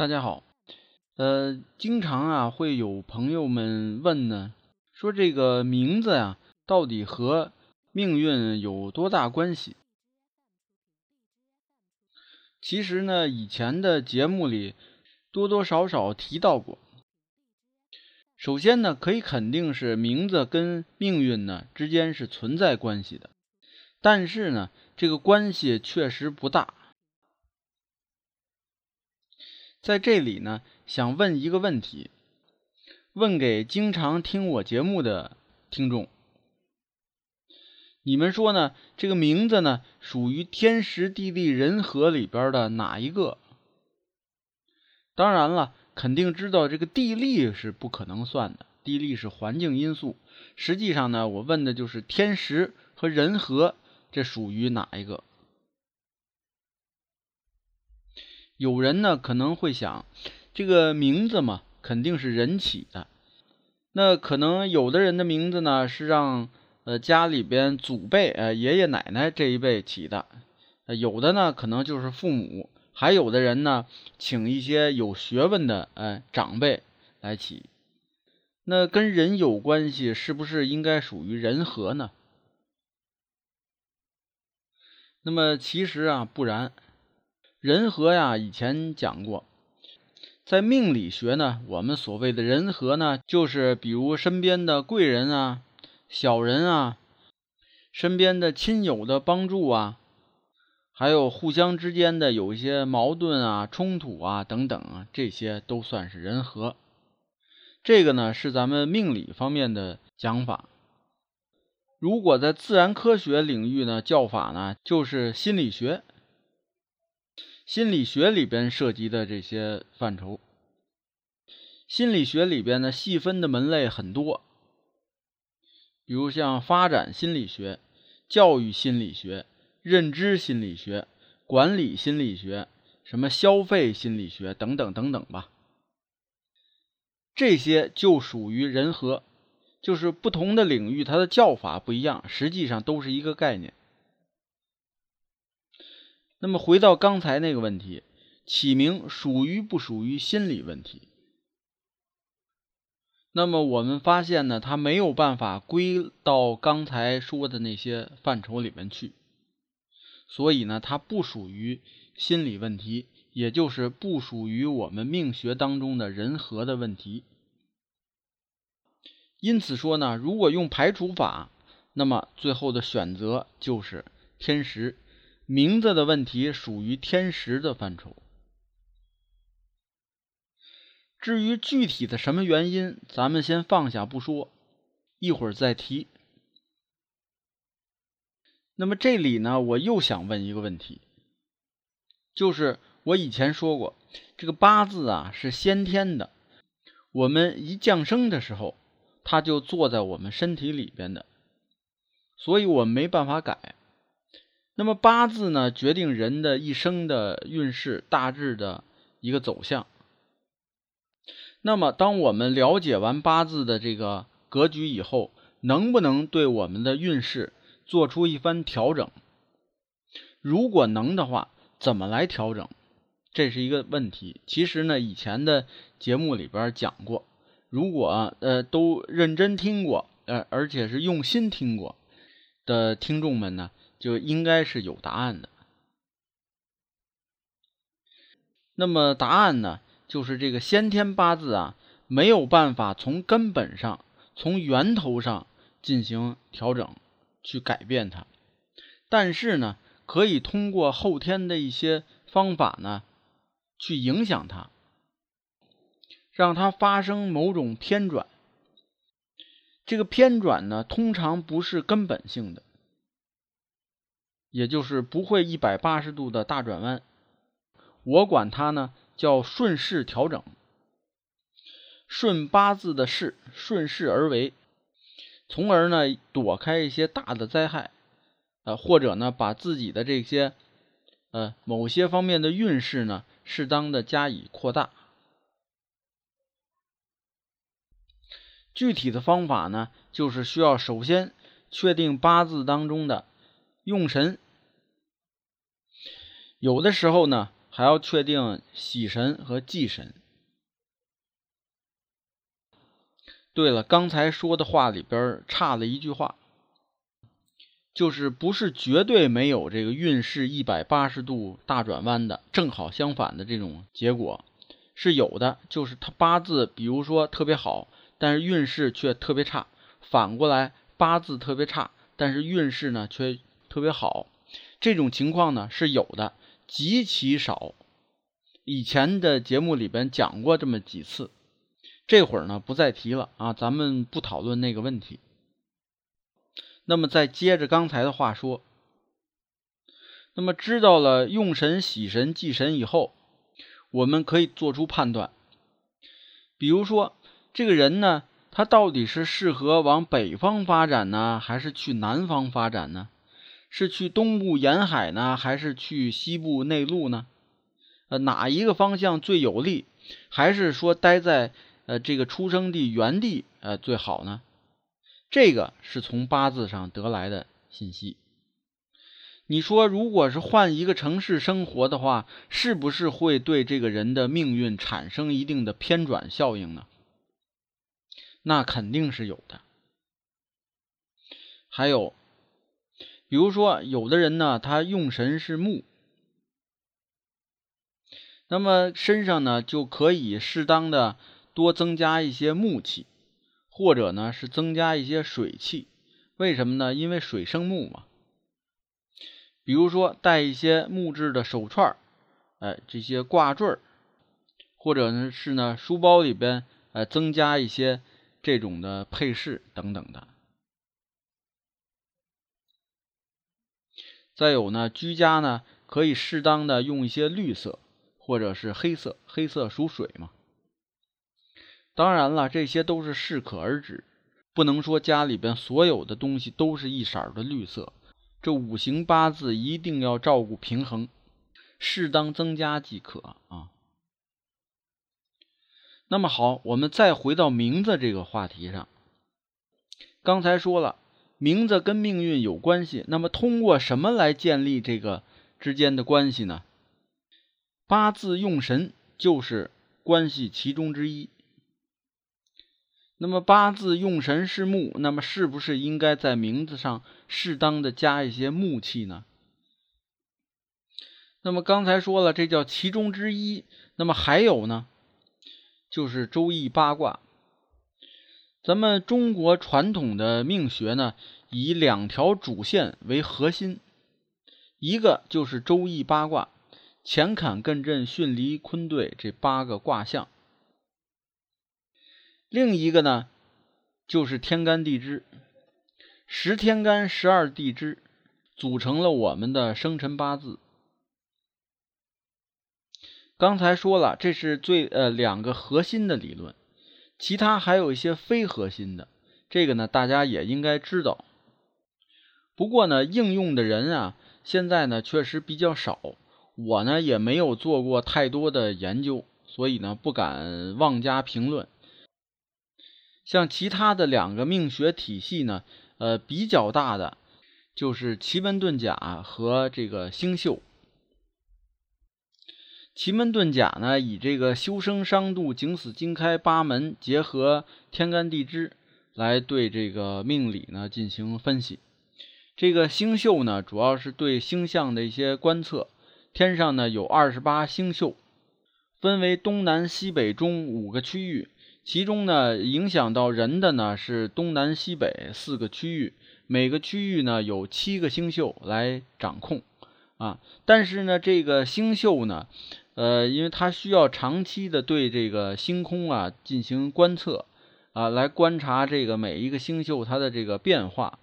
大家好，呃，经常啊会有朋友们问呢，说这个名字呀到底和命运有多大关系？其实呢，以前的节目里多多少少提到过。首先呢，可以肯定是名字跟命运呢之间是存在关系的，但是呢，这个关系确实不大。在这里呢，想问一个问题，问给经常听我节目的听众：你们说呢？这个名字呢，属于天时地利人和里边的哪一个？当然了，肯定知道这个地利是不可能算的，地利是环境因素。实际上呢，我问的就是天时和人和，这属于哪一个？有人呢可能会想，这个名字嘛，肯定是人起的。那可能有的人的名字呢是让呃家里边祖辈呃爷爷奶奶这一辈起的，有的呢可能就是父母，还有的人呢请一些有学问的呃长辈来起。那跟人有关系，是不是应该属于人和呢？那么其实啊不然。人和呀，以前讲过，在命理学呢，我们所谓的人和呢，就是比如身边的贵人啊、小人啊、身边的亲友的帮助啊，还有互相之间的有一些矛盾啊、冲突啊等等啊，这些都算是人和。这个呢是咱们命理方面的讲法。如果在自然科学领域呢，叫法呢就是心理学。心理学里边涉及的这些范畴，心理学里边呢细分的门类很多，比如像发展心理学、教育心理学、认知心理学、管理心理学、什么消费心理学等等等等吧。这些就属于人和，就是不同的领域它的叫法不一样，实际上都是一个概念。那么回到刚才那个问题，起名属于不属于心理问题？那么我们发现呢，它没有办法归到刚才说的那些范畴里面去，所以呢，它不属于心理问题，也就是不属于我们命学当中的人和的问题。因此说呢，如果用排除法，那么最后的选择就是天时。名字的问题属于天时的范畴，至于具体的什么原因，咱们先放下不说，一会儿再提。那么这里呢，我又想问一个问题，就是我以前说过，这个八字啊是先天的，我们一降生的时候，它就坐在我们身体里边的，所以我没办法改。那么八字呢，决定人的一生的运势大致的一个走向。那么，当我们了解完八字的这个格局以后，能不能对我们的运势做出一番调整？如果能的话，怎么来调整？这是一个问题。其实呢，以前的节目里边讲过，如果呃都认真听过，呃而且是用心听过的听众们呢。就应该是有答案的。那么答案呢，就是这个先天八字啊，没有办法从根本上、从源头上进行调整、去改变它。但是呢，可以通过后天的一些方法呢，去影响它，让它发生某种偏转。这个偏转呢，通常不是根本性的。也就是不会一百八十度的大转弯。我管它呢叫顺势调整，顺八字的势，顺势而为，从而呢躲开一些大的灾害，呃，或者呢把自己的这些呃某些方面的运势呢适当的加以扩大。具体的方法呢，就是需要首先确定八字当中的用神，有的时候呢还要确定喜神和忌神。对了，刚才说的话里边差了一句话，就是不是绝对没有这个运势一百八十度大转弯的，正好相反的这种结果是有的，就是他八字比如说特别好。但是运势却特别差，反过来八字特别差，但是运势呢却特别好，这种情况呢是有的，极其少。以前的节目里边讲过这么几次，这会儿呢不再提了啊，咱们不讨论那个问题。那么再接着刚才的话说，那么知道了用神、喜神、忌神以后，我们可以做出判断，比如说。这个人呢，他到底是适合往北方发展呢，还是去南方发展呢？是去东部沿海呢，还是去西部内陆呢？呃，哪一个方向最有利？还是说待在呃这个出生地原地呃最好呢？这个是从八字上得来的信息。你说，如果是换一个城市生活的话，是不是会对这个人的命运产生一定的偏转效应呢？那肯定是有的。还有，比如说，有的人呢，他用神是木，那么身上呢就可以适当的多增加一些木气，或者呢是增加一些水气。为什么呢？因为水生木嘛。比如说，带一些木质的手串哎，这些挂坠或者呢是呢书包里边，呃，增加一些。这种的配饰等等的，再有呢，居家呢可以适当的用一些绿色或者是黑色，黑色属水嘛。当然了，这些都是适可而止，不能说家里边所有的东西都是一色的绿色。这五行八字一定要照顾平衡，适当增加即可啊。那么好，我们再回到名字这个话题上。刚才说了，名字跟命运有关系。那么通过什么来建立这个之间的关系呢？八字用神就是关系其中之一。那么八字用神是木，那么是不是应该在名字上适当的加一些木气呢？那么刚才说了，这叫其中之一。那么还有呢？就是周易八卦，咱们中国传统的命学呢，以两条主线为核心，一个就是周易八卦，乾坎艮震巽离坤兑这八个卦象，另一个呢就是天干地支，十天干十二地支组成了我们的生辰八字。刚才说了，这是最呃两个核心的理论，其他还有一些非核心的，这个呢大家也应该知道。不过呢，应用的人啊，现在呢确实比较少，我呢也没有做过太多的研究，所以呢不敢妄加评论。像其他的两个命学体系呢，呃比较大的就是奇门遁甲和这个星宿。奇门遁甲呢，以这个修生伤度、景死金开八门结合天干地支来对这个命理呢进行分析。这个星宿呢，主要是对星象的一些观测。天上呢有二十八星宿，分为东南西北中五个区域，其中呢影响到人的呢是东南西北四个区域，每个区域呢有七个星宿来掌控啊。但是呢，这个星宿呢。呃，因为它需要长期的对这个星空啊进行观测，啊，来观察这个每一个星宿它的这个变化，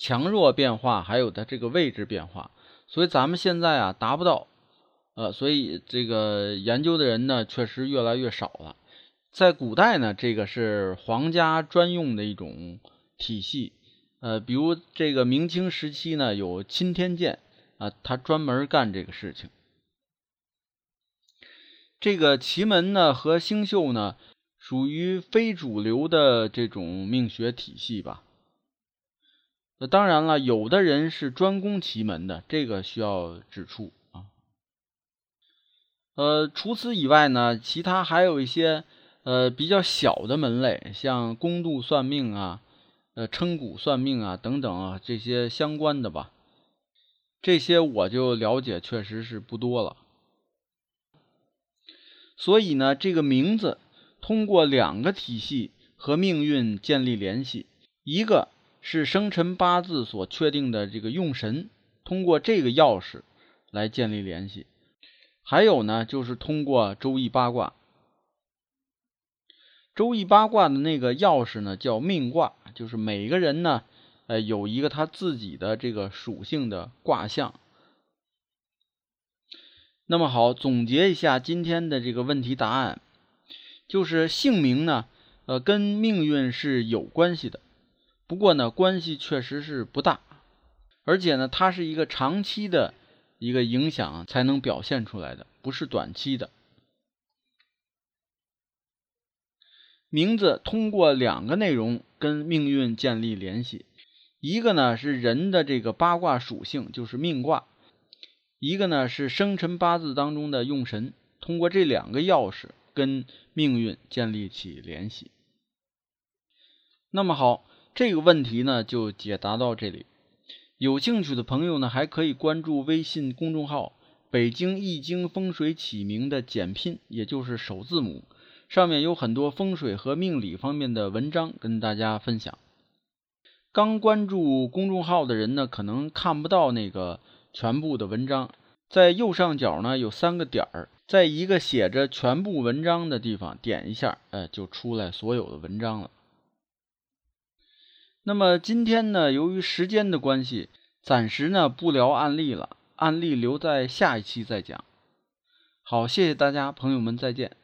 强弱变化，还有它这个位置变化，所以咱们现在啊达不到，呃，所以这个研究的人呢确实越来越少了。在古代呢，这个是皇家专用的一种体系，呃，比如这个明清时期呢有钦天监啊，他专门干这个事情。这个奇门呢和星宿呢属于非主流的这种命学体系吧。那当然了，有的人是专攻奇门的，这个需要指出啊。呃，除此以外呢，其他还有一些呃比较小的门类，像宫度算命啊、呃称骨算命啊等等啊这些相关的吧。这些我就了解确实是不多了。所以呢，这个名字通过两个体系和命运建立联系，一个。是生辰八字所确定的这个用神，通过这个钥匙来建立联系。还有呢，就是通过周易八卦。周易八卦的那个钥匙呢，叫命卦，就是每个人呢，呃，有一个他自己的这个属性的卦象。那么好，总结一下今天的这个问题答案，就是姓名呢，呃，跟命运是有关系的。不过呢，关系确实是不大，而且呢，它是一个长期的一个影响才能表现出来的，不是短期的。名字通过两个内容跟命运建立联系，一个呢是人的这个八卦属性，就是命卦；一个呢是生辰八字当中的用神，通过这两个钥匙跟命运建立起联系。那么好。这个问题呢，就解答到这里。有兴趣的朋友呢，还可以关注微信公众号“北京易经风水起名”的简拼，也就是首字母，上面有很多风水和命理方面的文章跟大家分享。刚关注公众号的人呢，可能看不到那个全部的文章，在右上角呢有三个点儿，在一个写着“全部文章”的地方点一下，哎，就出来所有的文章了。那么今天呢，由于时间的关系，暂时呢不聊案例了，案例留在下一期再讲。好，谢谢大家，朋友们再见。